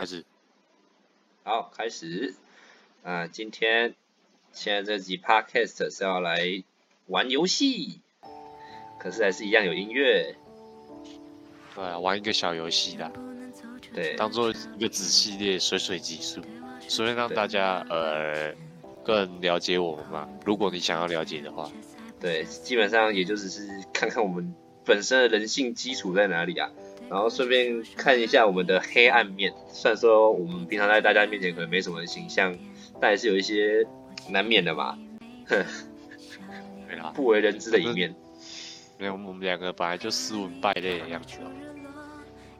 开始。好，开始。啊，今天现在这集 podcast 是要来玩游戏，可是还是一样有音乐。对啊，玩一个小游戏的，对，当做一个子系列水水技术，所以让大家呃更了解我们嘛。如果你想要了解的话，对，基本上也就只是看看我们本身的人性基础在哪里啊，然后顺便看一下我们的黑暗面。虽然说我们平常在大家面前可能没什么形象，但也是有一些难免的嘛，哼，对啦，不为人知的一面。没有，我们两个本来就斯文败类的样子哦。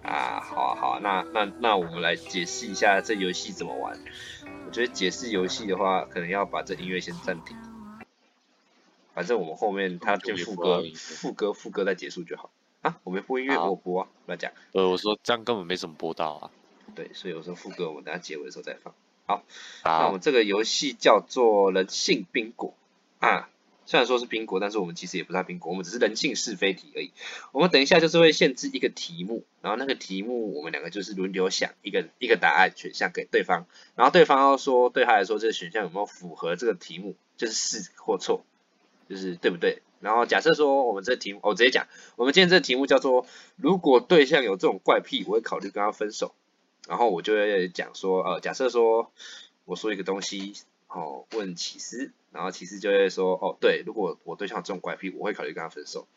啊，好啊好啊，那那那我们来解释一下这游戏怎么玩。我觉得解释游戏的话，可能要把这音乐先暂停。反正我们后面它就副歌、副歌、副歌再结束就好。啊，我没播音乐，我播啊，乱讲。呃，我说这样根本没什么播到啊。对，所以我说副歌我们等下结尾的时候再放。好，那我们这个游戏叫做人性宾果啊。虽然说是宾果，但是我们其实也不是宾果，我们只是人性是非题而已。我们等一下就是会限制一个题目，然后那个题目我们两个就是轮流想一个一个答案选项给对方，然后对方要说对他来说这个选项有没有符合这个题目，就是是或错，就是对不对？然后假设说我们这题目，我直接讲，我们今天这题目叫做如果对象有这种怪癖，我会考虑跟他分手。然后我就会讲说，呃，假设说我说一个东西。哦，问启思，然后启思就会说，哦，对，如果我对象有这种怪癖，我会考虑跟他分手。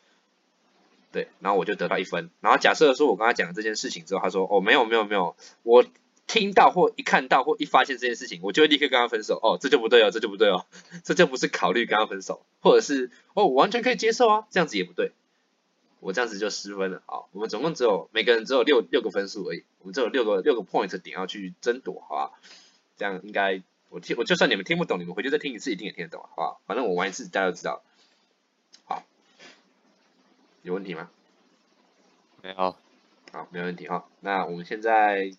对，然后我就得到一分。然后假设说我跟他讲这件事情之后，他说，哦，没有没有没有，我听到或一看到或一发现这件事情，我就会立刻跟他分手。哦，这就不对哦，这就不对哦，这就不是考虑跟他分手，或者是，哦，我完全可以接受啊，这样子也不对。我这样子就失分了。好，我们总共只有每个人只有六六个分数而已，我们只有六个六个 point 点要去争夺，好吧？这样应该。我听，我就算你们听不懂，你们回去再听一次，一定也听得懂，好不好？反正我玩一次，大家都知道。好，有问题吗？没有。好，没问题哈。那我们现在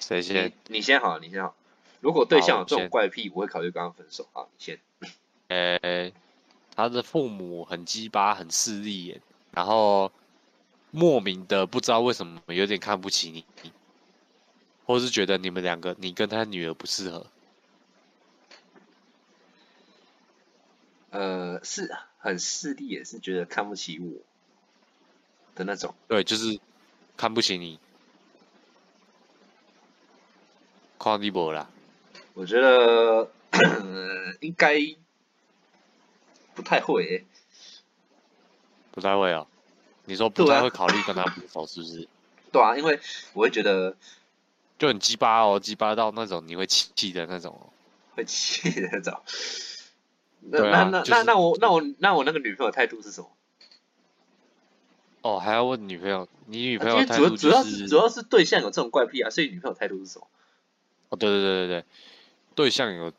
谁先？你先好，你先好。如果对象有这种怪癖，我会考虑跟他分手。啊，你先。呃，他的父母很鸡巴，很势利眼，然后莫名的不知道为什么有点看不起你，或是觉得你们两个，你跟他女儿不适合。呃，是很势利，也是觉得看不起我的那种。对，就是看不起你，夸你无啦。我觉得应该不太会，不太会哦。你说不太会考虑跟他分手，是不是？对啊，因为我会觉得就很鸡巴哦，鸡巴到那种你会气的那种，会气的那种。那那那那那我那我那我那个女朋友态度是什么？哦，还要问女朋友，你女朋友态度主要主要是主要是对象有这种怪癖啊，所以女朋友态度是什么？哦，对对对对对，对象有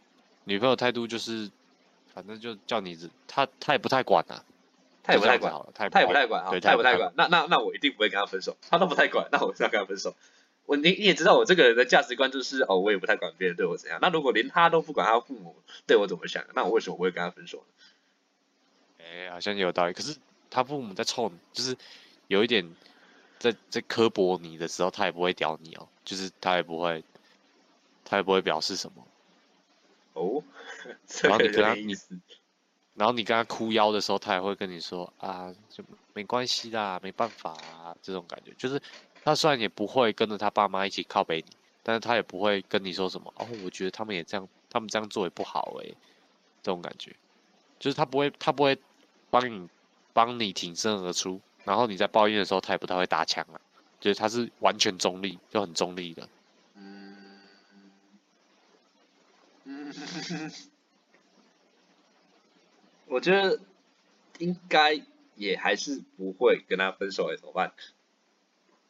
女朋友态度就是，反正就叫你，他他也不太管呐，他也不太管，他也不太管啊，他也不太管，那那那我一定不会跟他分手，他都不太管，那我是要跟他分手。我你你也知道我这个人的价值观就是哦，我也不太管别人对我怎样。那如果连他都不管他父母对我怎么想，那我为什么不会跟他分手呢？哎，好像有道理。可是他父母在臭你，就是有一点在在刻薄你的时候，他也不会屌你哦，就是他也不会，他也不会表示什么。哦，然后你跟他你，然后你跟他哭腰的时候，他也会跟你说啊，就没关系啦，没办法啊，这种感觉就是。他虽然也不会跟着他爸妈一起靠背你，但是他也不会跟你说什么哦。我觉得他们也这样，他们这样做也不好诶，这种感觉，就是他不会，他不会帮你帮你挺身而出，然后你在抱怨的时候，他也不太会打枪啊，就是他是完全中立，就很中立的。嗯嗯，我觉得应该也还是不会跟他分手，怎么办？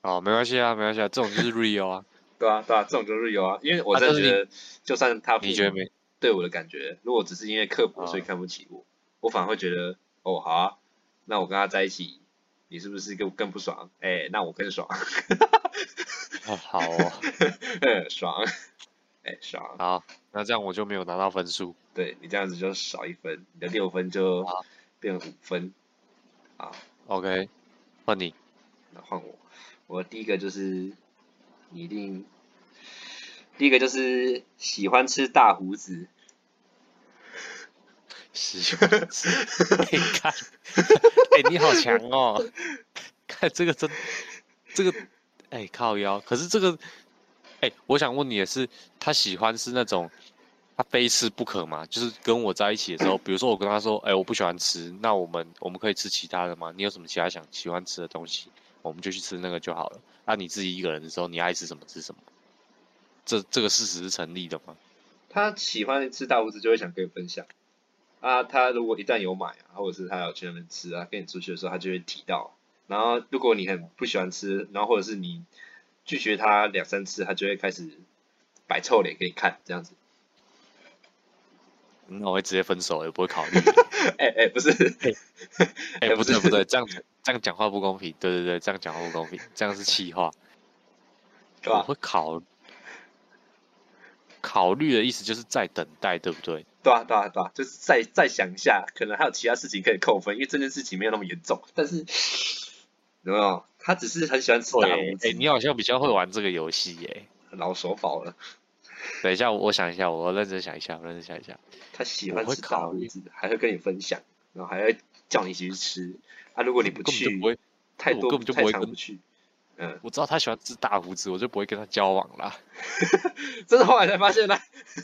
哦，没关系啊，没关系啊，这种就是 real 啊，对啊，对啊，这种就是 real 啊，因为我真的觉得，就算他你觉得没？对我的感觉，如果只是因为刻薄所以看不起我，我反而会觉得，哦，好啊，那我跟他在一起，你是不是更更不爽？哎，那我更爽，哦，好哦，爽，哎，爽，好，那这样我就没有拿到分数，对你这样子就少一分，你的六分就变五分，啊，OK，换你，那换我。我第一个就是，你一定第一个就是喜欢吃大胡子。喜欢吃，你看，哎，你好强哦！看这个真，这个，哎，靠腰。可是这个，哎，我想问你的是，他喜欢是那种，他非吃不可吗？就是跟我在一起的时候，比如说我跟他说，哎，我不喜欢吃，那我们我们可以吃其他的吗？你有什么其他想喜欢吃的东西，我们就去吃那个就好了。那你自己一个人的时候，你爱吃什么吃什么？这这个事实是成立的吗？他喜欢吃大胡子，就会想跟你分享。啊，他如果一旦有买啊，或者是他要去那边吃啊，跟你出去的时候，他就会提到。然后如果你很不喜欢吃，然后或者是你拒绝他两三次，他就会开始摆臭脸给你看，这样子。那我会直接分手，也不会考虑。哎哎，不是，哎不对不对，这样这样讲话不公平。对对对，这样讲话不公平，这样是气话。我会考。考虑的意思就是在等待，对不对？对啊，对啊，对啊，就是再再想一下，可能还有其他事情可以扣分，因为这件事情没有那么严重。但是有没有？他只是很喜欢吃大胡子。哎，你好像比较会玩这个游戏耶，老手宝了。等一下，我想一下，我认真想一下，我认真想一下。他喜欢吃大胡子，还会跟你分享，然后还会叫你一起去吃。啊，如果你不去，不太多根本就不会跟不去。嗯，我知道他喜欢吃大胡子，我就不会跟他交往了。这是后来才发现的。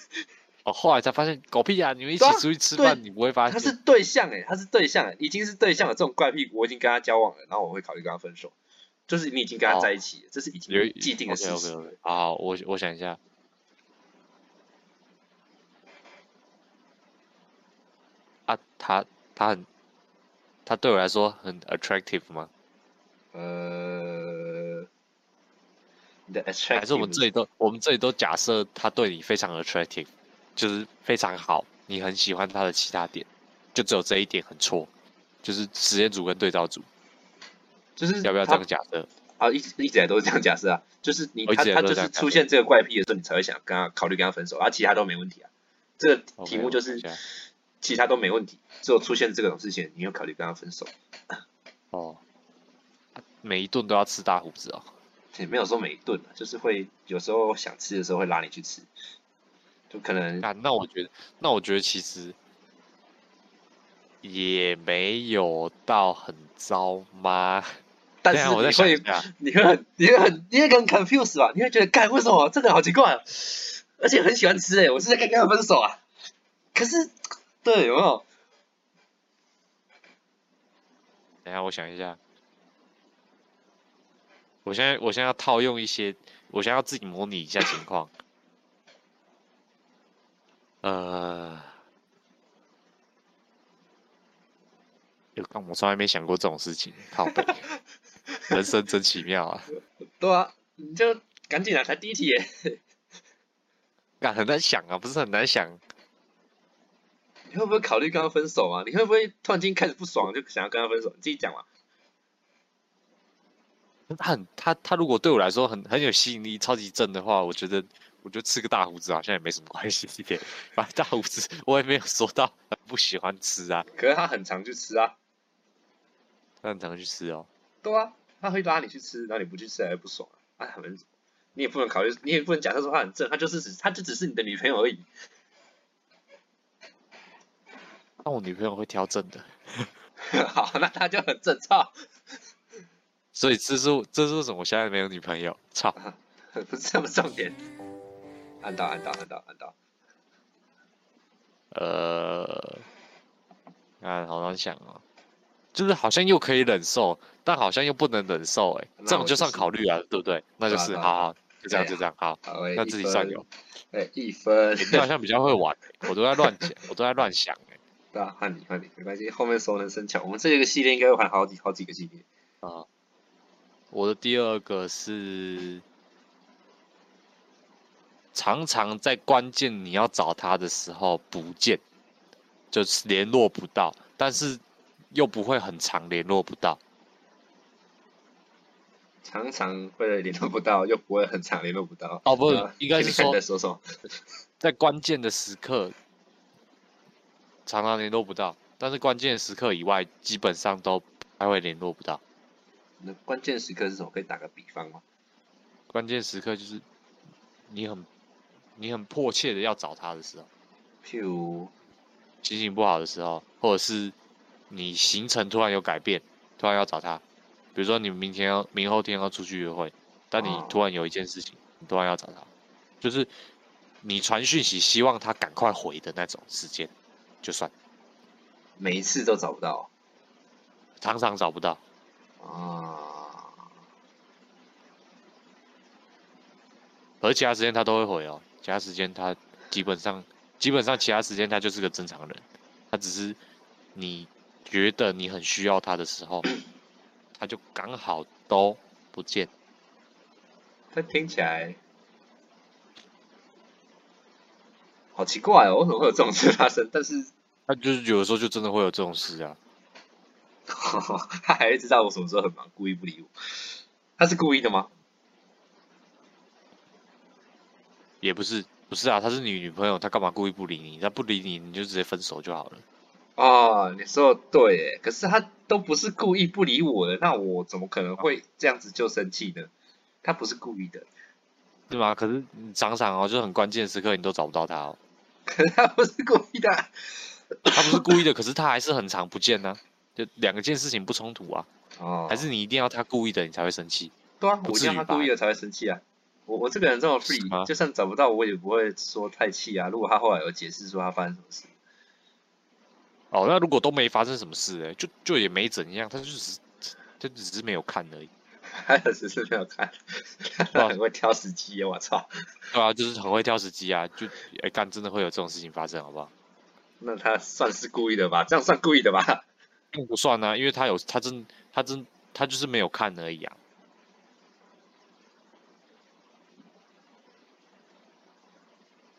哦，后来才发现，狗屁啊！你们一起出去吃饭，你不会发现他是对象哎，他是对象哎，已经是对象了。这种怪癖，我已经跟他交往了，然后我会考虑跟他分手。就是你已经跟他在一起，这是已经既定的事实。好，我我想一下。啊，他他很，他对我来说很 attractive 吗？呃，还是我们这里都我们这里都假设他对你非常 attractive，就是非常好，你很喜欢他的其他点，就只有这一点很错，就是实验组跟对照组，就是要不要这样假设？啊，一直一直来都是这样假设啊，就是你他他就是出现这个怪癖的时候，你才会想跟他考虑跟他分手，啊其他都没问题啊。这个题目就是其他都没问题，只有出现这种事情，你要考虑跟他分手。哦。每一顿都要吃大胡子哦？也没有说每一顿，就是会有时候想吃的时候会拉你去吃，就可能。啊，那我觉得，那我觉得其实也没有到很糟吗？但是我在想你会很，你会很，你会很 confused 吧？你会觉得，干为什么这个好奇怪啊？而且很喜欢吃哎，我是在跟他分手啊？可是，对，有没有？等下，我想一下。我现在，我现在要套用一些，我现在要自己模拟一下情况。呃，我从来没想过这种事情，靠背，人生真奇妙啊！对啊，你就赶紧来，才第一题耶。啊，很难想啊，不是很难想。你会不会考虑跟他分手啊？你会不会突然间开始不爽，就想要跟他分手？你自己讲嘛。他很他他如果对我来说很很有吸引力，超级正的话，我觉得我觉得吃个大胡子好像也没什么关系。反正大胡子我也没有说到不喜欢吃啊。可是他很常去吃啊，他很常去吃哦。对啊，他会拉你去吃，然后你不去吃还不爽啊。啊，很你也不能考虑，你也不能假设说他很正，他就是只他就只是你的女朋友而已。那我女朋友会挑正的。好，那他就很正，操。所以这是这是为什么我现在没有女朋友？操，不是这么重点。按到按到按到按到。呃，啊，好难想哦，就是好像又可以忍受，但好像又不能忍受，哎，这种就算考虑啊，对不对？那就是好，好，就这样就这样，好，那自己算有。哎，一分。你好像比较会玩，我都在乱讲，我都在乱想，哎。对啊，换你换你，没关系，后面熟能生巧。我们这个系列应该会换好几好几个系列啊。我的第二个是常常在关键你要找他的时候不见，就是联络不到，但是又不会很长联络不到。常常会联络不到，又不会很长联络不到。哦，不是，应该是 说，在关键的时刻常常联络不到，但是关键时刻以外，基本上都还会联络不到。那关键时刻是什么？可以打个比方吗？关键时刻就是你很你很迫切的要找他的时候，譬如心情不好的时候，或者是你行程突然有改变，突然要找他，比如说你明天要明后天要出去约会，但你突然有一件事情，你突然要找他，就是你传讯息希望他赶快回的那种时间，就算。每一次都找不到，常常找不到。啊。而其他时间他都会回哦，其他时间他基本上基本上其他时间他就是个正常人，他只是你觉得你很需要他的时候，他就刚好都不见。他听起来好奇怪哦，为什么会有这种事发生？但是他就是有的时候就真的会有这种事啊。他还知道我什么时候很忙，故意不理我。他是故意的吗？也不是，不是啊，她是你女朋友，她干嘛故意不理你？她不理你，你就直接分手就好了。哦，你说的对，可是他都不是故意不理我的，那我怎么可能会这样子就生气呢？他不是故意的，对吗？可是你想想哦，就是很关键时刻你都找不到他哦。可是他不是故意的，他不是故意的，可是他还是很常不见呢。就两件事情不冲突啊。哦。还是你一定要他故意的，你才会生气？对啊，我一定要他故意的才会生气啊。我我这个人这么 free，就算找不到我也不会说太气啊。如果他后来有解释说他发生什么事，哦，那如果都没发生什么事，哎，就就也没怎样，他就只是他只是没有看而已。他只是没有看，他 很会挑时机，我操！对啊，就是很会挑时机啊，就哎干真的会有这种事情发生，好不好？那他算是故意的吧？这样算故意的吧？并不算啊，因为他有他真他真他就是没有看而已啊。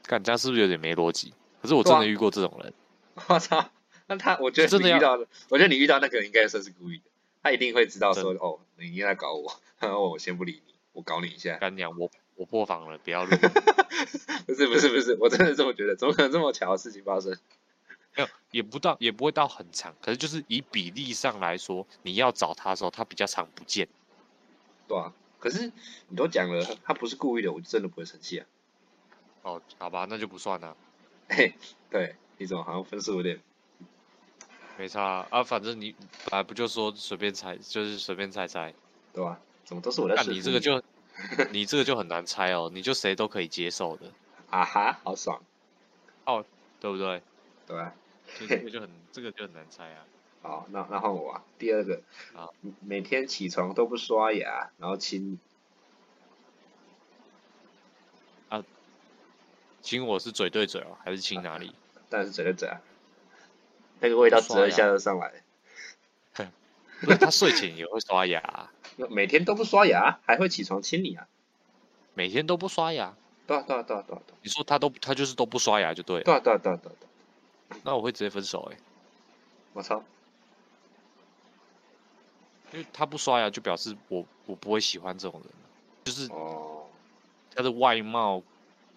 干这样是不是有点没逻辑？可是我真的遇过这种人。我操！那他，我觉得你遇到的，我觉得你遇到那个人应该算是故意的。他一定会知道说，哦，你应该搞我，我 我先不理你，我搞你一下。干娘，我我破防了，不要录。不是不是不是，我真的这么觉得，怎么可能这么巧的事情发生？没有，也不到，也不会到很长。可是就是以比例上来说，你要找他的时候，他比较常不见。对啊，可是你都讲了，他不是故意的，我就真的不会生气啊。哦，好吧，那就不算了。嘿，对，你怎么好像分数有点没差啊？反正你本来不就说随便猜，就是随便猜猜，对吧？怎么都是我在那你这个就，你这个就很难猜哦，你就谁都可以接受的。啊哈，好爽。哦，对不对？对。这个 就很，这个就很难猜啊。好，那那换我啊。第二个，啊，每天起床都不刷牙，然后亲。啊亲我是嘴对嘴哦，还是亲哪里？当然是嘴对嘴啊，那个味道啧一下就上来。不是他睡前也会刷牙，每天都不刷牙，还会起床亲你啊？每天都不刷牙？对啊对啊对啊对啊！你说他都他就是都不刷牙就对了。对啊对啊对啊对啊！那我会直接分手哎！我操！因为他不刷牙，就表示我我不会喜欢这种人，就是他的外貌。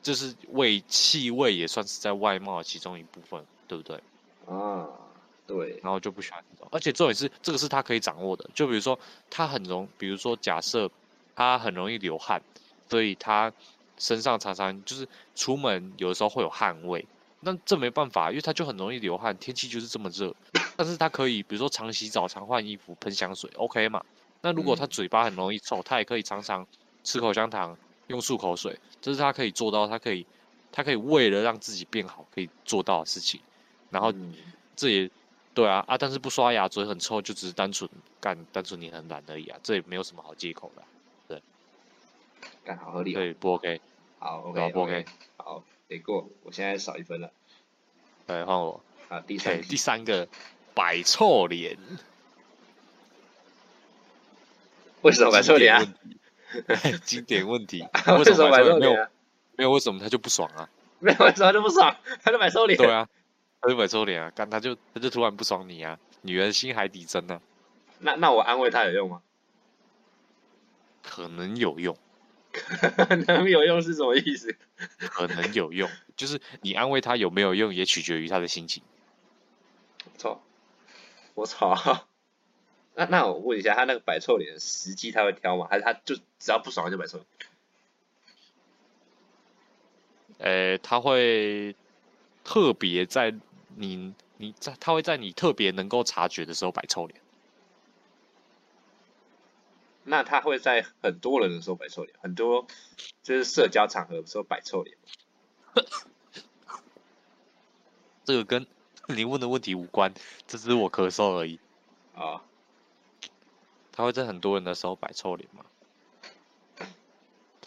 就是味气味也算是在外貌其中一部分，对不对？啊，对。然后就不喜欢这种，而且重点是这个是他可以掌握的。就比如说他很容，比如说假设他很容易流汗，所以他身上常常就是出门有的时候会有汗味。那这没办法，因为他就很容易流汗，天气就是这么热。但是他可以，比如说常洗澡、常换衣服、喷香水，OK 嘛？那如果他嘴巴很容易臭，他也可以常常吃口香糖。用漱口水，这是他可以做到，他可以，他可以为了让自己变好，可以做到的事情。然后这也对啊啊，但是不刷牙，嘴很臭，就只是单纯干，单纯你很懒而已啊，这也没有什么好借口的。对，干好合理。对，不 OK。好，OK，不 OK。好，得过，我现在少一分了。来换我。啊，第三，第三个，摆臭脸。为什么摆臭脸啊？经典问题，为什么摆臭脸？没有为什么他就不爽啊？没有为什么就不爽？他就摆臭脸。对啊，他就买臭脸啊！干他就他就突然不爽你啊！女人心海底针呢？那那我安慰他有用吗？可能有用。可 能有用是什么意思？可能有用，就是你安慰他有没有用，也取决于他的心情。操！我操！那那我问一下，他那个摆臭脸的时机他会挑吗？还是他就只要不爽就摆臭？呃，他会特别在你你在他会在你特别能够察觉的时候摆臭脸。那他会在很多人的时候摆臭脸，很多就是社交场合的时候摆臭脸。这个跟 你问的问题无关，这只是我咳嗽而已。啊，他会在很多人的时候摆臭脸吗？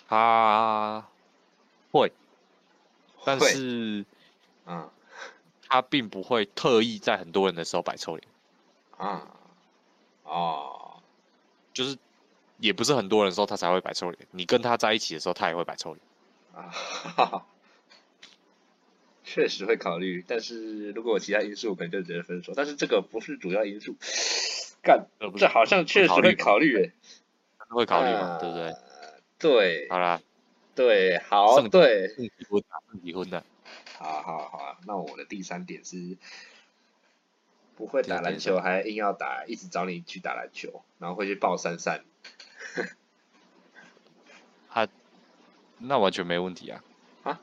他会，但是，嗯，他并不会特意在很多人的时候摆臭脸。啊，哦，就是。也不是很多人的时候他才会摆臭脸，你跟他在一起的时候，他也会摆臭脸啊。确实会考虑，但是如果有其他因素，我可能就直接分手。但是这个不是主要因素。干，这好像确实会考虑诶。会考虑嘛？对不对？对。好啦。对，好，对。离婚的，离婚的。好好好啊，那我的第三点是。不会打篮球还硬要打，一直找你去打篮球，然后会去抱珊珊。他那完全没问题啊！啊？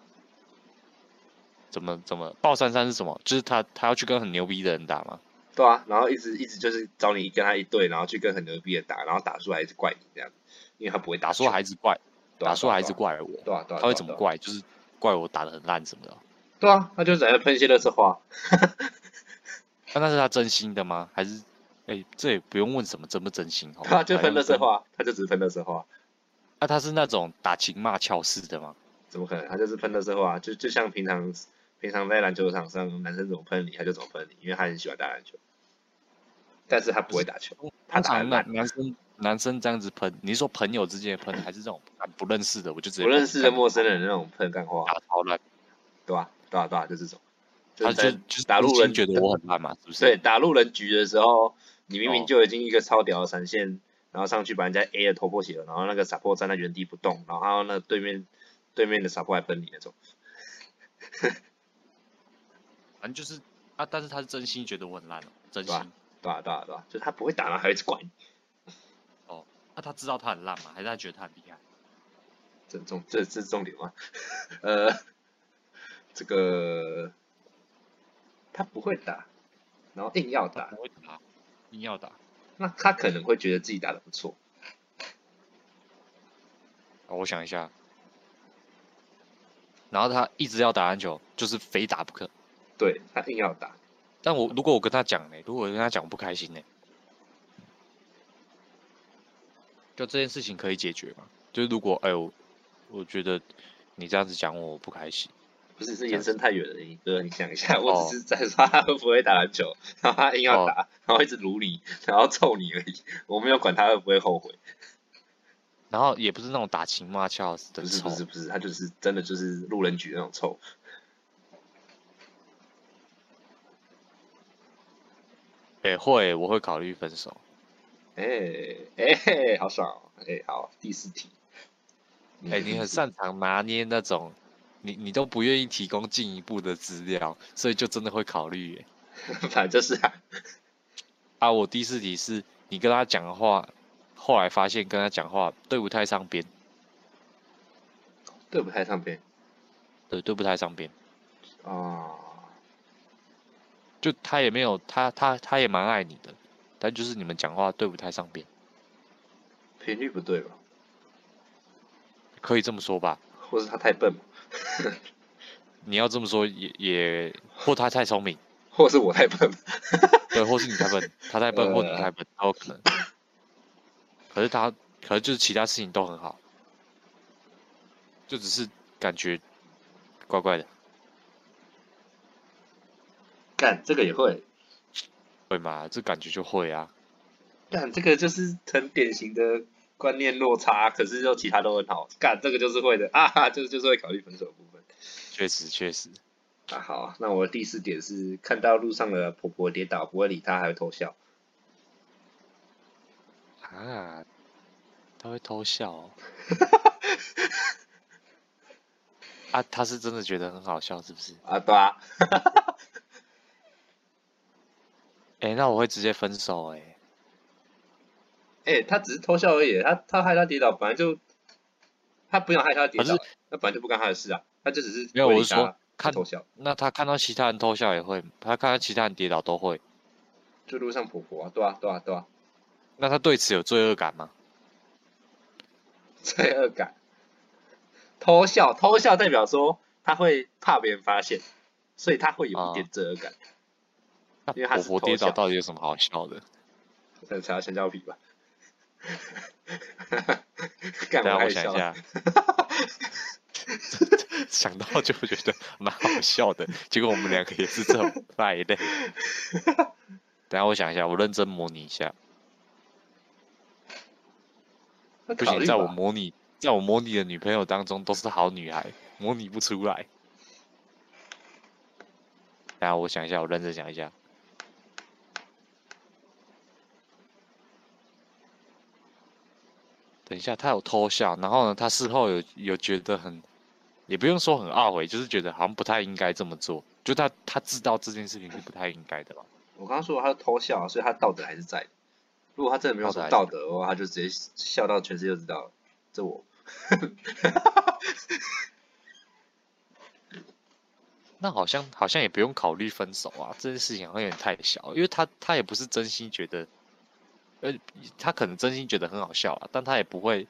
怎么怎么抱珊珊是什么？就是他他要去跟很牛逼的人打吗？对啊，然后一直一直就是找你跟他一队，然后去跟很牛逼的打，然后打输还是怪你这样，因为他不会打输还是怪，打输还是怪我。对啊对啊。他会怎么怪？就是怪我打的很烂什么的。对啊，他就在那喷些热色话。那那是他真心的吗？还是，哎，这也不用问什么真不真心哦。他就喷乐色话，他就只是喷乐色话。那他是那种打情骂俏式的吗？怎么可能？他就是喷乐色话，就就像平常平常在篮球场上，男生怎么喷你，他就怎么喷你，因为他很喜欢打篮球。但是他不会打球。他常男男生男生这样子喷，你是说朋友之间的喷，还是这种不认识的？我就直接不认识的陌生人那种喷干话，打超烂，对吧？对吧？对吧？就这种。他就就是打路人觉得我很烂嘛，是不是？对，打路人局的时候，你明明就已经一个超屌的闪现，然后上去把人家 A 的头破血了，然后那个傻破站在原地不动，然后那对面对面的傻破还喷你那种，反正就是啊，但是他是真心觉得我很烂哦，真心，对啊对啊对啊，就他不会打，然后还一直怪你。哦，那他知道他很烂吗？还是他觉得他很厉害？这重这这是重点吗？呃，这个。他不会打，然后硬要打，不会打，硬要打，那他可能会觉得自己打的不错。我想一下，然后他一直要打篮球，就是非打不可。对他硬要打，但我如果我跟他讲呢，如果我跟他讲不开心呢，就这件事情可以解决吗？就是如果哎呦，我觉得你这样子讲我不开心。不是，是延伸太远了，你哥，你想一下，我只是在说他会不会打篮球，然后他硬要打，然后一直撸你，然后臭你而已，我没有管他会不会后悔。然后也不是那种打情骂俏的不是不是不是，他就是真的就是路人局那种臭。哎，会，我会考虑分手。哎哎，好爽，哎，好，第四题。哎，你很擅长拿捏那种。你你都不愿意提供进一步的资料，所以就真的会考虑耶。反正就是啊。啊，我第四题是你跟他讲话，后来发现跟他讲话对不太上边。对不太上边。对，对不太上边。哦。就他也没有他他他也蛮爱你的，但就是你们讲话对不太上边。频率不对吧？可以这么说吧。或是他太笨。你要这么说也也，或他太聪明，或是我太笨，对，或是你太笨，他太笨或你太笨都有可能。可是他，可能就是其他事情都很好，就只是感觉怪怪的。干这个也会，会吗？这感觉就会啊。干这个就是很典型的。观念落差，可是又其他都很好，干这个就是会的啊，这个就是会考虑分手的部分。确实确实。啊好，那我的第四点是看到路上的婆婆跌倒，不会理她，还会偷笑。啊，她会偷笑。啊，他是真的觉得很好笑，是不是？啊，对啊。哎，那我会直接分手哎。哎，他只是偷笑而已，他他害他跌倒，本来就他不想害他跌倒，那本来就不干他的事啊，他就只是没有，我是说看偷笑。那他看到其他人偷笑也会，他看到其他人跌倒都会。就路上婆婆啊，对啊，对啊，对啊。那他对此有罪恶感吗？罪恶感，偷笑，偷笑代表说他会怕别人发现，所以他会有一点罪恶感。因为他婆婆跌倒到底有什么好笑的？可能踩到香蕉皮吧。等下我想一下，想到就觉得蛮好笑的。结果我们两个也是这种败类。等下我想一下，我认真模拟一下。不行，在我模拟，在我模拟的女朋友当中都是好女孩，模拟不出来。等下我想一下，我认真想一下。等一下，他有偷笑，然后呢，他事后有有觉得很，也不用说很懊悔，就是觉得好像不太应该这么做。就他他知道这件事情是不太应该的吧？我刚刚说他偷笑，所以他道德还是在。如果他真的没有什么道德的话，他就直接笑到全世界都知道这我。那好像好像也不用考虑分手啊，这件事情好像有点太小，因为他他也不是真心觉得，呃，他可能真心觉得很好笑啊，但他也不会，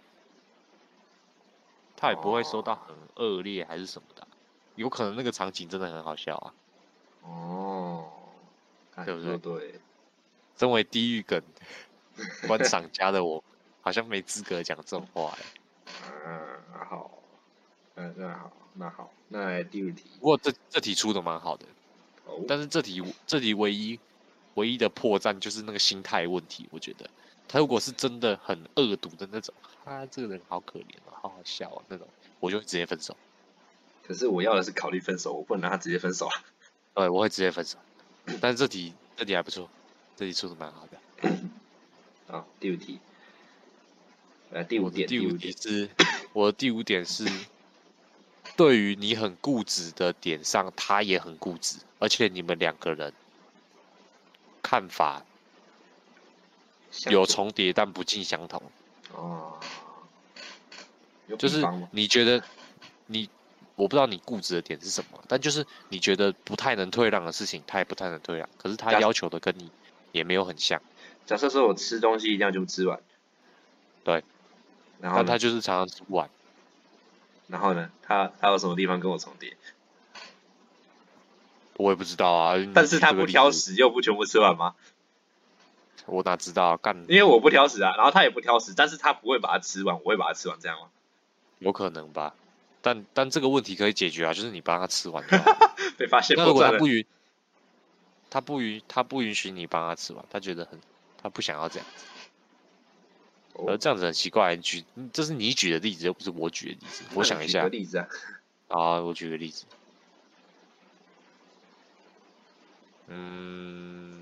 他也不会说到很恶劣还是什么的，有可能那个场景真的很好笑啊。哦，对不对？对，身为地狱梗。观赏家的我，好像没资格讲这种话哎。嗯，好，嗯，那好，那好，那来第五题。不过这这题出的蛮好的，但是这题这题唯一唯一的破绽就是那个心态问题。我觉得他如果是真的很恶毒的那种，他这个人好可怜啊，好好笑啊那种，我就会直接分手。可是我要的是考虑分手，我不能让他直接分手啊。对，我会直接分手。但是这题这题还不错，这题出的蛮好的。好，第五题，来第五点。第五题是，我的第五点是，对于你很固执的点上，他也很固执，而且你们两个人看法有重叠，但不尽相同。哦，就是你觉得你，我不知道你固执的点是什么，但就是你觉得不太能退让的事情，他也不太能退让，可是他要求的跟你也没有很像。假设说我吃东西一定要就吃完，对，然后他就是常常吃不完。然后呢，他他有什么地方跟我重叠？我也不知道啊。但是他不挑食又不全部吃完吗？我哪知道干？因为我不挑食啊，然后他也不挑食，但是他不会把它吃完，我会把它吃完，这样吗？有可能吧，但但这个问题可以解决啊，就是你帮他吃完。被发现。那如果他不允，他不允他不允许你帮他吃完，他觉得很。他不想要这样子，而这样子很奇怪。举，这是你举的例子，又不是我举的例子。我想一下，例子啊，啊，我举个例子。嗯，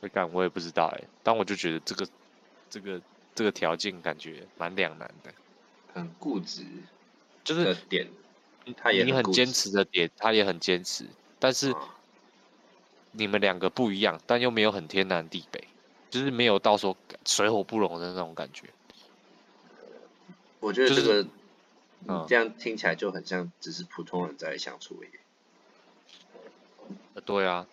会干我也不知道哎，但我就觉得这个，这个，这个条件感觉蛮两难的。很固执，就是点，他也你很坚持的点，他也很坚持。但是你们两个不一样，但又没有很天南地北，就是没有到说水火不容的那种感觉。我觉得这个，这样听起来就很像只是普通人在相处而已。对啊。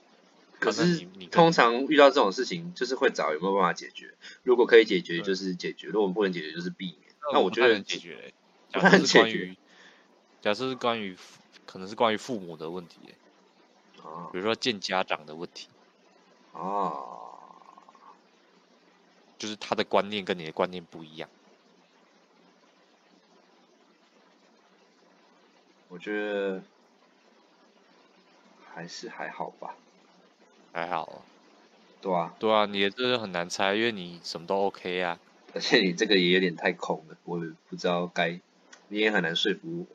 可是通常遇到这种事情，就是会找有没有办法解决。如果可以解决，就是解决；如果不能解决，就是避免。那我觉得解决。假设是关于，假设是关于，可能是关于父母的问题。比如说见家长的问题，哦，就是他的观念跟你的观念不一样。我觉得还是还好吧，还好，对啊，对啊，你的这个很难猜，因为你什么都 OK 啊，而且你这个也有点太空了，我不知道该，你也很难说服我。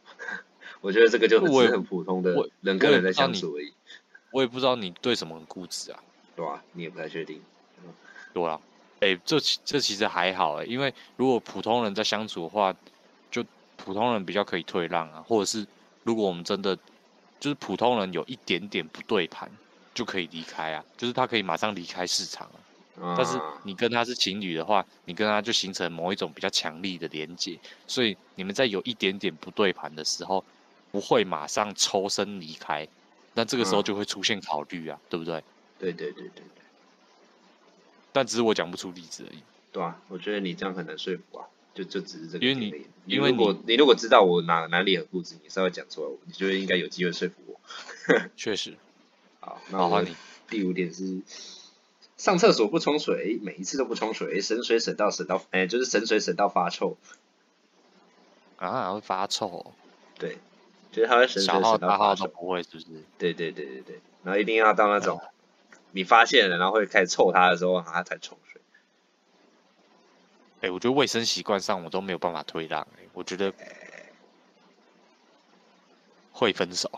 我觉得这个就是很普通的人跟人在相处而已。我也不知道你对什么很固执啊，对啊？你也不太确定，对啊。哎，这这其实还好哎，因为如果普通人在相处的话，就普通人比较可以退让啊，或者是如果我们真的就是普通人有一点点不对盘，就可以离开啊，就是他可以马上离开市场啊。但是你跟他是情侣的话，你跟他就形成某一种比较强力的连接，所以你们在有一点点不对盘的时候，不会马上抽身离开，那这个时候就会出现考虑啊，对不对？对对对对对。但只是我讲不出例子而已。对啊，我觉得你这样很难说服啊，就就只是这个。因为你，因为如果你如果知道我哪哪里很固执，你稍微讲出来，你觉得应该有机会说服我。确实。好，那我第五点是。上厕所不冲水，每一次都不冲水，省水省到省到，哎，就是省水省到发臭。啊，会发臭？对，就是他会省水省到发臭。不会，是不是？对对对对对，然后一定要到那种你发现了，然后会开始臭它的时候，它才冲水。哎，我觉得卫生习惯上我都没有办法推让，哎，我觉得会分手，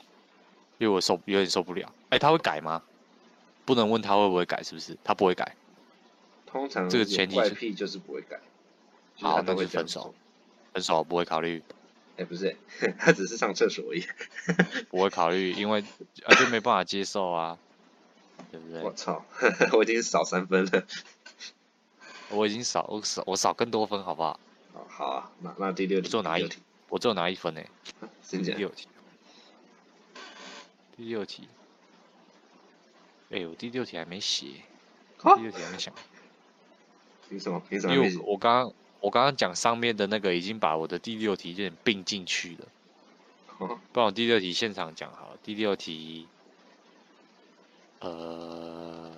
因为我受有点受不了。哎，他会改吗？不能问他会不会改，是不是？他不会改。通常这个前提怪癖就是不会改。好，那就分手。分手不会考虑。哎，不是，他只是上厕所而已。不会考虑，因为啊，就没办法接受啊，对不对？我操，我已经少三分了。我已经少，我少，我少更多分，好不好？哦，好啊，那那第六题，我拿一，我只有拿一分呢。第六题。第六题。哎，我第六题还没写，第六题还没想。凭什么？凭什么？因为我刚刚我刚刚讲上面的那个已经把我的第六题有点并进去了。不然我第六题现场讲好了。第六题，呃，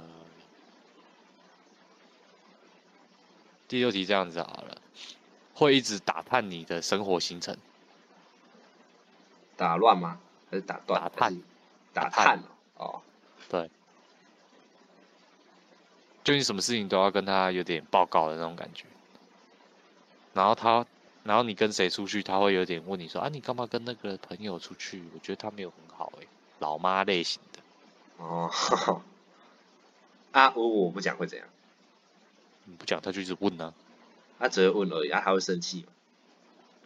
第六题这样子好了，会一直打探你的生活行程。打乱吗？还是打断？打探。打探哦。对。就你什么事情都要跟他有点报告的那种感觉，然后他，然后你跟谁出去，他会有点问你说啊，你干嘛跟那个朋友出去？我觉得他没有很好哎，老妈类型的。哦，啊，我我不讲会怎样？你不讲他就一直问呢，他只会问而已，啊，他会生气吗？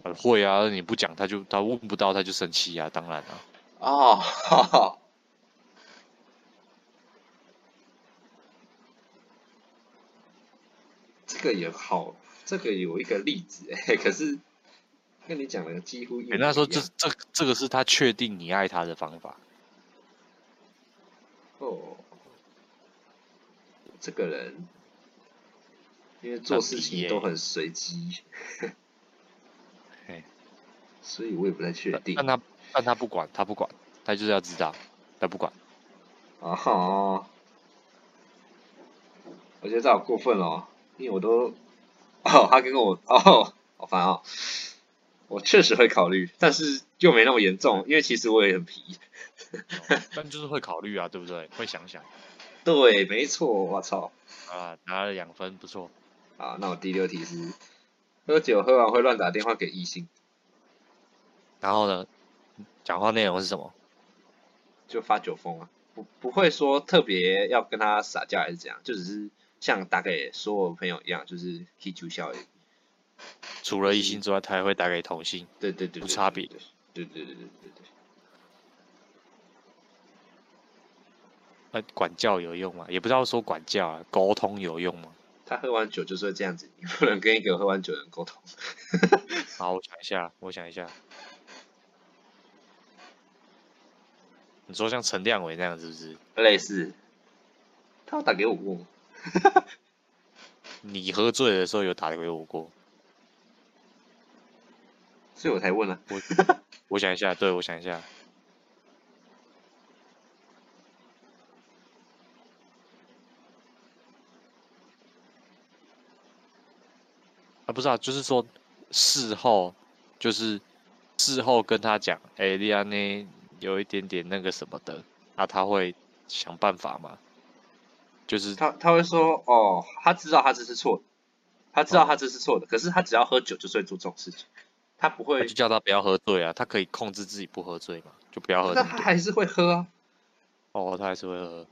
呃，会啊，你不讲他就他问不到他就生气啊，当然了。哦。哈哈这个也好，这个有一个例子哎，可是跟你讲的几乎一样。那说这这这个是他确定你爱他的方法。哦，这个人因为做事情都很随机，所以我也不太确定。但他但他不管，他不管，他就是要知道，他不管。啊哈，我觉得这好过分哦。因为我都哦，他跟我哦，好烦哦。我确实会考虑，但是又没那么严重，因为其实我也很皮。但就是会考虑啊，对不对？会想想。对，没错，我操。啊，拿了两分，不错。啊，那我第六题是：喝酒喝完会乱打电话给异性。然后呢？讲话内容是什么？就发酒疯啊，不不会说特别要跟他撒娇还是怎样，就只是。像打给所有朋友一样，就是踢球笑而已。除了异性之外，他还会打给同性。对对对，不差别。对对对对对对。那管教有用吗？也不知道说管教啊，沟通有用吗？他喝完酒就是这样子，你不能跟一个喝完酒的人沟通。好，我想一下，我想一下。你说像陈亮伟那样是不是？类似。他有打给我过。你喝醉的时候有打给我过，所以我才问了。我我想一下，对我想一下。不是啊，就是说事后，就是事后跟他讲，哎，利安呢有一点点那个什么的，那他会想办法吗？就是他他会说哦，他知道他这是错的，他知道他这是错的，可是他只要喝酒就是会做这种事情，他不会就叫他不要喝醉啊，他可以控制自己不喝醉嘛，就不要喝。那他还是会喝啊。哦，他还是会喝，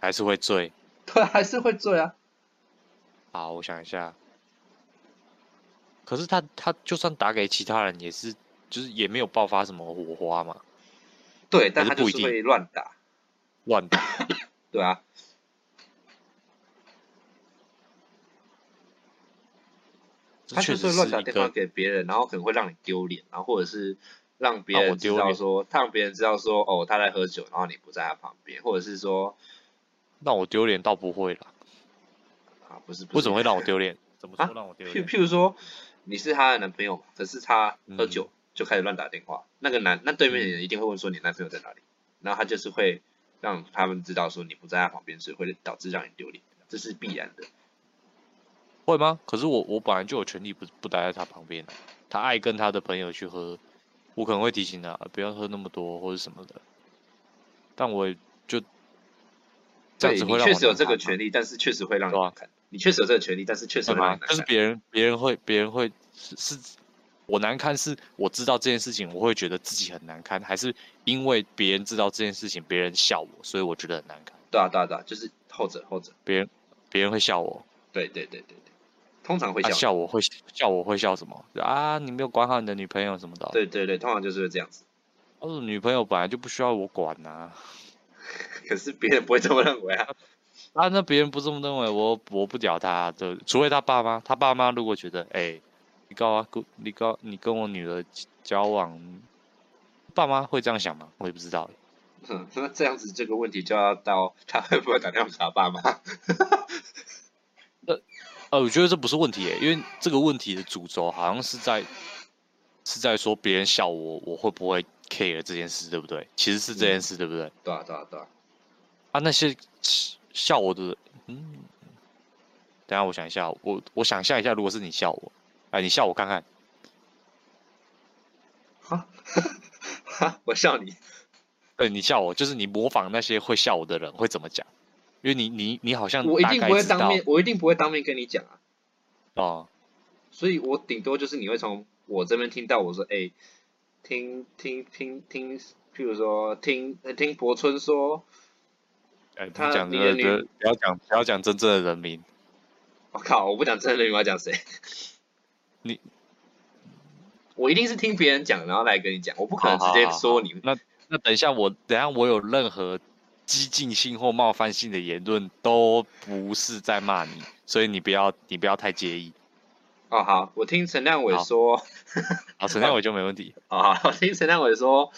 还是会醉。对，还是会醉啊。好，我想一下。可是他他就算打给其他人，也是就是也没有爆发什么火花嘛。对，但他就是会乱打。乱打。对啊。他就是乱打电话给别人，然后可能会让你丢脸，然后或者是让别人知道说，他让别人知道说，哦，他在喝酒，然后你不在他旁边，或者是说，让我丢脸倒不会啦。啊，不是，为什么会让我丢脸？怎么说让我丢脸？譬譬如说，你是她的男朋友，可是她喝酒就开始乱打电话，那个男那对面的人一定会问说你男朋友在哪里，然后他就是会让他们知道说你不在他旁边，所以会导致让你丢脸，这是必然的。会吗？可是我我本来就有权利不不待在他旁边他爱跟他的朋友去喝，我可能会提醒他不要喝那么多或者什么的。但我就这样子会让确实有这个权利，但是确实会让你看。你确实有这个权利，但是确实会让就是别人别人会别人会是是我难堪，是我知道这件事情，我会觉得自己很难堪，还是因为别人知道这件事情，别人笑我，所以我觉得很难堪。对啊对啊对啊，就是后者后者，别人别人会笑我。对对对对。通常会笑笑我会笑我会笑什么啊？你没有管好你的女朋友什么的？对对对，通常就是这样子。哦，女朋友本来就不需要我管呐。可是别人不会这么认为啊。啊，那别人不这么认为，我我不屌他就，除非他爸妈，他爸妈如果觉得，哎，你告啊，你告你跟我女儿交往，爸妈会这样想吗？我也不知道。那这样子这个问题就要到他会不会打电话找爸妈？呃，我觉得这不是问题，因为这个问题的主轴好像是在是在说别人笑我，我会不会 care 这件事，对不对？其实是这件事，对不对？对啊，对啊，对啊。啊，那些笑我的，嗯，等下我想一下，我我想象一下，如果是你笑我，哎，你笑我看看。哈，哈，我笑你。对，你笑我，就是你模仿那些会笑我的人会怎么讲。因为你你你好像我一定不会当面，我一定不会当面跟你讲啊。哦，所以我顶多就是你会从我这边听到我说，哎，听听听听，譬如说听听博春说，哎，他讲这个不要讲不要讲真正的人名。我靠，我不讲真正的人名，我要讲谁？你，我一定是听别人讲，然后来跟你讲，我不可能直接说你。那那等一下我等下我有任何。激进性或冒犯性的言论都不是在骂你，所以你不要你不要太介意。哦，好，我听陈亮伟说，好，陈亮伟就没问题。啊，我听陈亮伟说，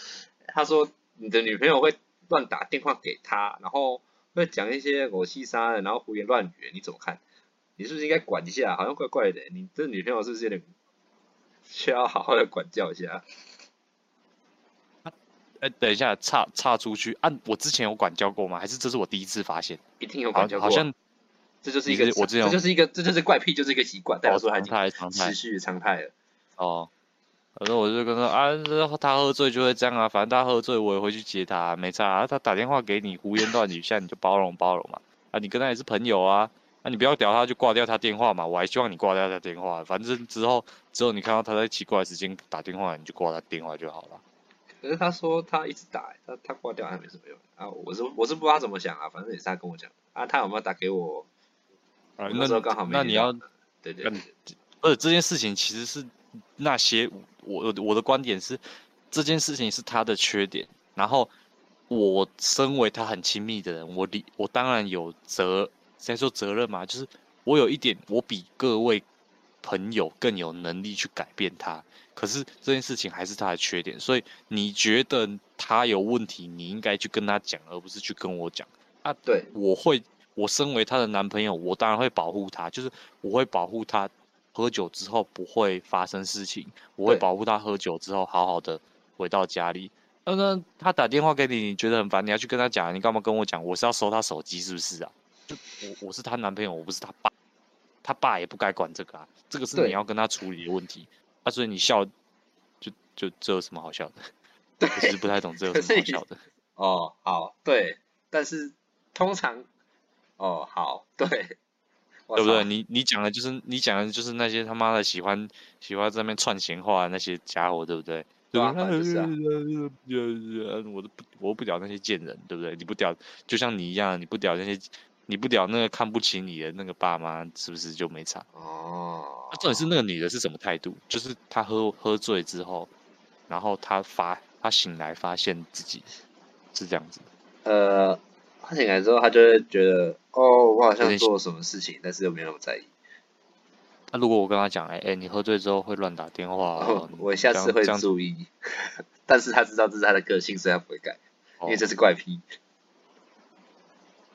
他说你的女朋友会乱打电话给他，然后会讲一些狗屁杀的，然后胡言乱语，你怎么看？你是不是应该管一下？好像怪怪的，你这女朋友是不是有点需要好好的管教一下？哎，等一下，岔岔出去啊！我之前有管教过吗？还是这是我第一次发现？一定有管教过。好像这就是一个我这就是一个这就是怪癖，就是一个习惯。代表说常态常态持续常态了。哦，反正我就跟他啊，他喝醉就会这样啊。反正他喝醉，我也会去接他，没差啊。他打电话给你胡言乱语，现在你就包容包容嘛。啊，你跟他也是朋友啊，啊，你不要屌他，就挂掉他电话嘛。我还希望你挂掉他电话，反正之后之后你看到他在奇怪的时间打电话，你就挂他电话就好了。可是他说他一直打，他他挂掉还没什么用啊！我是我是不知道他怎么想啊，反正也是他跟我讲啊，他有没有打给我？啊，那时候刚好没。那你要对对，而且这件事情其实是那些我我的观点是，这件事情是他的缺点。然后我身为他很亲密的人，我理我当然有责，先说责任嘛，就是我有一点，我比各位朋友更有能力去改变他。可是这件事情还是他的缺点，所以你觉得他有问题，你应该去跟他讲，而不是去跟我讲啊。对，我会，我身为她的男朋友，我当然会保护她，就是我会保护他喝酒之后不会发生事情，我会保护他喝酒之后好好的回到家里。那那他打电话给你，你觉得很烦，你要去跟他讲，你干嘛跟我讲？我是要收他手机是不是啊？就我我是他男朋友，我不是他爸，他爸也不该管这个啊，这个是你要跟他处理的问题。啊，所以你笑，就就这有什么好笑的？对，其实不太懂这有什么好笑的。哦，好，对，但是通常，哦，好，对，对不对？你你讲的就是你讲的就是那些他妈的喜欢喜欢在那边串闲话那些家伙，对不对？对吧，就是啊。我都不，我不屌那些贱人，对不对？你不屌，就像你一样，你不屌那些。你不屌那个看不起你的那个爸妈，是不是就没差？哦，重点是那个女的是什么态度？就是她喝喝醉之后，然后她发她醒来发现自己是这样子。呃，她醒来之后，她就会觉得，哦，我好像做了什么事情，但是又没有那么在意。那如果我跟他讲，哎哎，你喝醉之后会乱打电话，我下次会注意。但是他知道这是他的个性，所以他不会改，因为这是怪癖。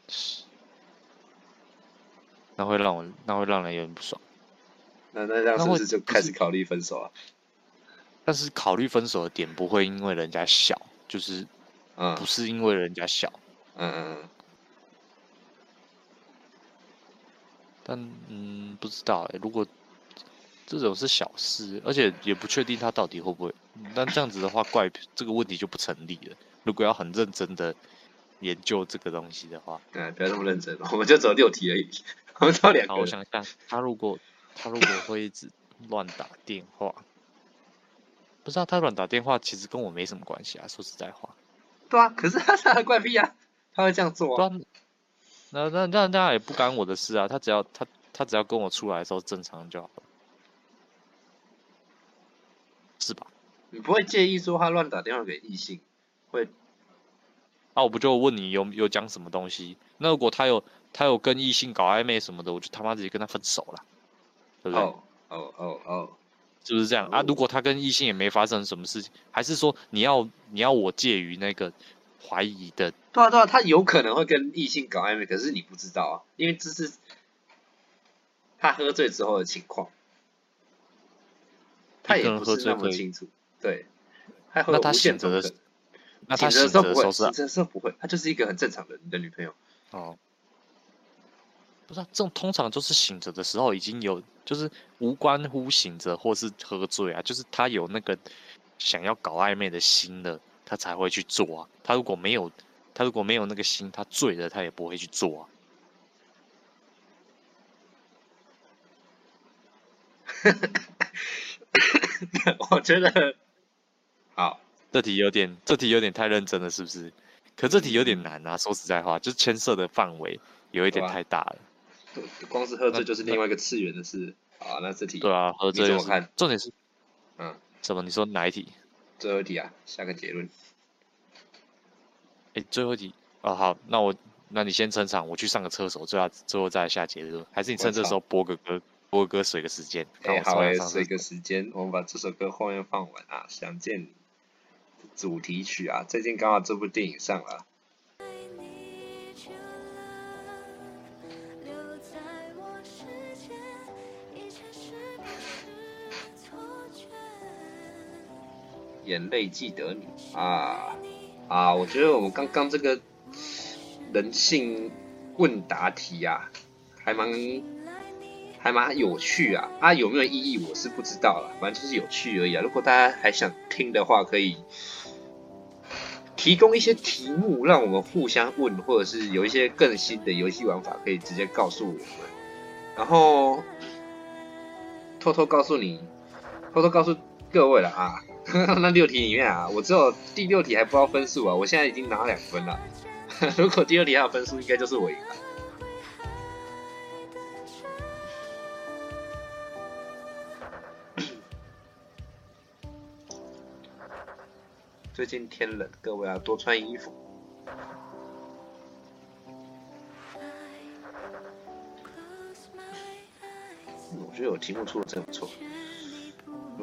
那会让我，那会让人有点不爽。那那这样是不是就开始考虑分手啊？但是考虑分手的点不会因为人家小，就是，嗯，不是因为人家小，嗯嗯嗯。但嗯，不知道哎，如果这种是小事，而且也不确定他到底会不会，但这样子的话，怪这个问题就不成立了。如果要很认真的研究这个东西的话，对，不要那么认真，我们就走六题而已，我们走两个。我想想，他如果他如果会一直乱打电话，不知道他乱打电话，其实跟我没什么关系啊。说实在话，对啊，可是他是他的怪癖啊，他会这样做啊。那那那那也不干我的事啊，他只要他他只要跟我出来的时候正常就好了，是吧？你不会介意说他乱打电话给异性，会？啊我不就问你有有讲什么东西？那如果他有他有跟异性搞暧昧什么的，我就他妈直接跟他分手了，对不对？哦哦哦哦，是不是这样啊？如果他跟异性也没发生什么事情，还是说你要你要我介于那个？怀疑的，对啊对啊，他有可能会跟异性搞暧昧，可是你不知道啊，因为这是他喝醉之后的情况，他也不是那么清楚，对，他那他选择的，那他醒着的时候是，醒着时候不会，他就是一个很正常的你的女朋友，哦，不是，啊这种通常就是醒着的时候已经有，就是无关乎醒着或是喝醉啊，就是他有那个想要搞暧昧的心的。他才会去做啊！他如果没有，他如果没有那个心，他醉了，他也不会去做啊。我觉得，好，这题有点，这题有点太认真了，是不是？可这题有点难啊！说实在话，就牵涉的范围有一点太大了。光是喝醉就是另外一个次元的事啊！那这题对啊，喝醉怎么看？重点是，嗯，什么？你说哪一题？最后一题啊，下个结论。哎，最后一题哦，好，那我，那你先撑场，我去上个厕所，最后最后再下结论。还是你趁这时候播个歌，播个歌水个时间。哎，好哎，水个时间，我们把这首歌后面放完啊，《想见你》主题曲啊，最近刚好这部电影上了。眼泪记得你啊啊！我觉得我们刚刚这个人性问答题啊，还蛮还蛮有趣啊啊！有没有意义我是不知道了，反正就是有趣而已啊。如果大家还想听的话，可以提供一些题目让我们互相问，或者是有一些更新的游戏玩法，可以直接告诉我们。然后偷偷告诉你，偷偷告诉各位了啊！那六题里面啊，我只有第六题还不知道分数啊，我现在已经拿两分了。如果第二题还有分数，应该就是我赢了。最近天冷，各位要多穿衣服。我觉得我题目出的真不错。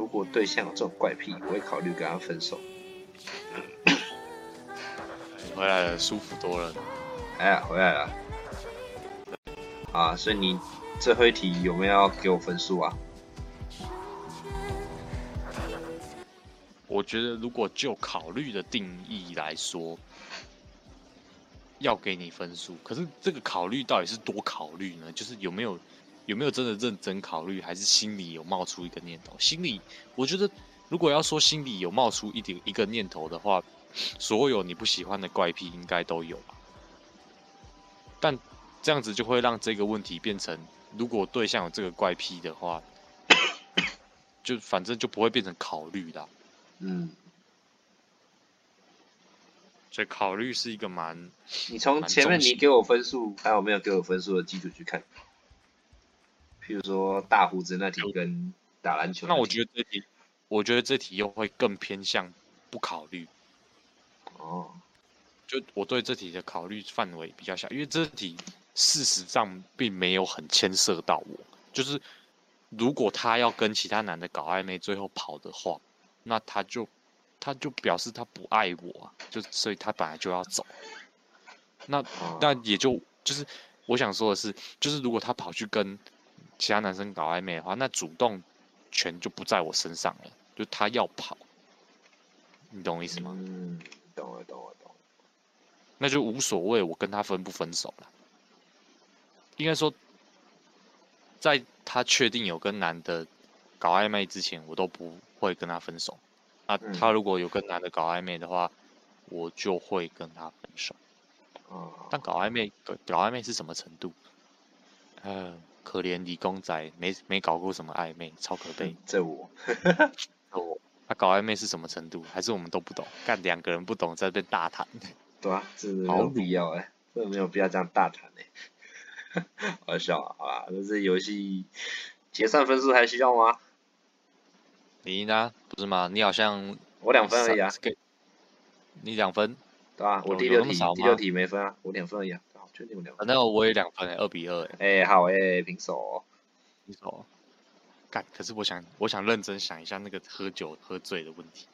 如果对象有这种怪癖，我会考虑跟他分手。回来了，舒服多了。哎呀，回来了。啊，所以你最后一题有没有要给我分数啊？我觉得，如果就考虑的定义来说，要给你分数。可是这个考虑到底是多考虑呢？就是有没有？有没有真的认真考虑，还是心里有冒出一个念头？心里，我觉得如果要说心里有冒出一点一个念头的话，所有你不喜欢的怪癖应该都有吧。但这样子就会让这个问题变成，如果对象有这个怪癖的话，就反正就不会变成考虑的。嗯。所以考虑是一个蛮……你从前面你给我分数，还有没有给我分数的基础去看。譬如说大胡子那题跟打篮球，那我觉得这题，我觉得这题又会更偏向不考虑。哦，就我对这题的考虑范围比较小，因为这题事实上并没有很牵涉到我，就是如果他要跟其他男的搞暧昧，最后跑的话，那他就他就表示他不爱我啊，就所以他本来就要走。那那也就就是我想说的是，就是如果他跑去跟其他男生搞暧昧的话，那主动权就不在我身上了，就他要跑，你懂我意思吗？嗯，懂了，懂了，懂了。那就无所谓，我跟他分不分手了。应该说，在他确定有跟男的搞暧昧之前，我都不会跟他分手。那他如果有跟男的搞暧昧的话，我就会跟他分手。哦。但搞暧昧，搞暧昧是什么程度？嗯。可怜理工仔，没没搞过什么暧昧，超可悲。这我，我，他搞暧昧是什么程度？还是我们都不懂？干两个人不懂在这边大谈。对啊，这没有必要哎，这没有必要这样大谈哎。好笑啊，好吧，那这游戏结算分数还需要吗？你呢？不是吗？你好像我两分而已啊。你两分？对啊，我第六题第六题没分啊，我两分而已啊。反正我也两分二比二哎。哎，好哎，平手。平手。干，可是我想，我想认真想一下那个喝酒喝醉的问题，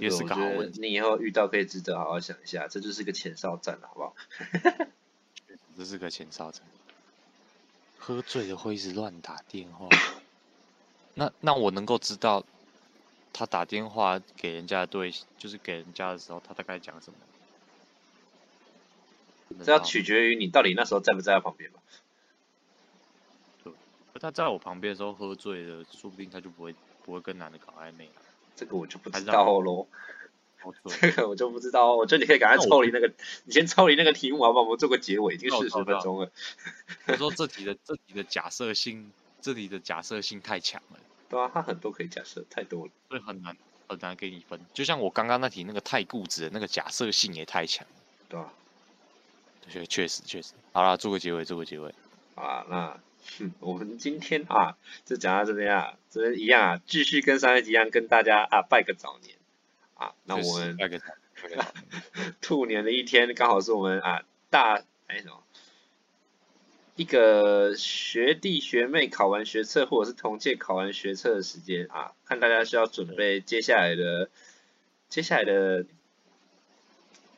也是个好问题。你以后遇到可以值得好好想一下，这就是个前哨战了，好不好？这是个前哨战。喝醉了会一直乱打电话。那那我能够知道，他打电话给人家对，就是给人家的时候，他大概讲什么？这要取决于你到底那时候在不在他旁边吧。对，他在我旁边的时候喝醉了，说不定他就不会不会跟男的搞暧昧了。这个我就不知道喽。这个我就不知道，我觉得你可以赶快抽离那个，你先抽离那个题目好不好？我们做个结尾，已经四十分钟了。我说这题的这题的假设性，这里的假设性太强了。对啊，他很多可以假设，太多了，所以很难很难给你分。就像我刚刚那题那个太固执的那个假设性也太强。对啊。确确实确实，好了，做个结尾，做个结尾。好了，那我们今天啊，就讲到这边啊，这边一样啊，继续跟上一集一样，跟大家啊拜个早年啊。那我们拜个早，兔年的一天，刚好是我们啊大哎什么，一个学弟学妹考完学测或者是同届考完学测的时间啊，看大家需要准备接下来的接下来的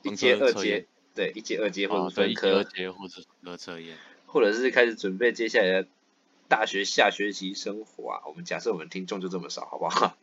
一阶二阶。对，一阶、二阶或者分科，二阶或者测验，或者是开始准备接下来的大学下学期生活啊。我们假设我们听众就这么少，好不好？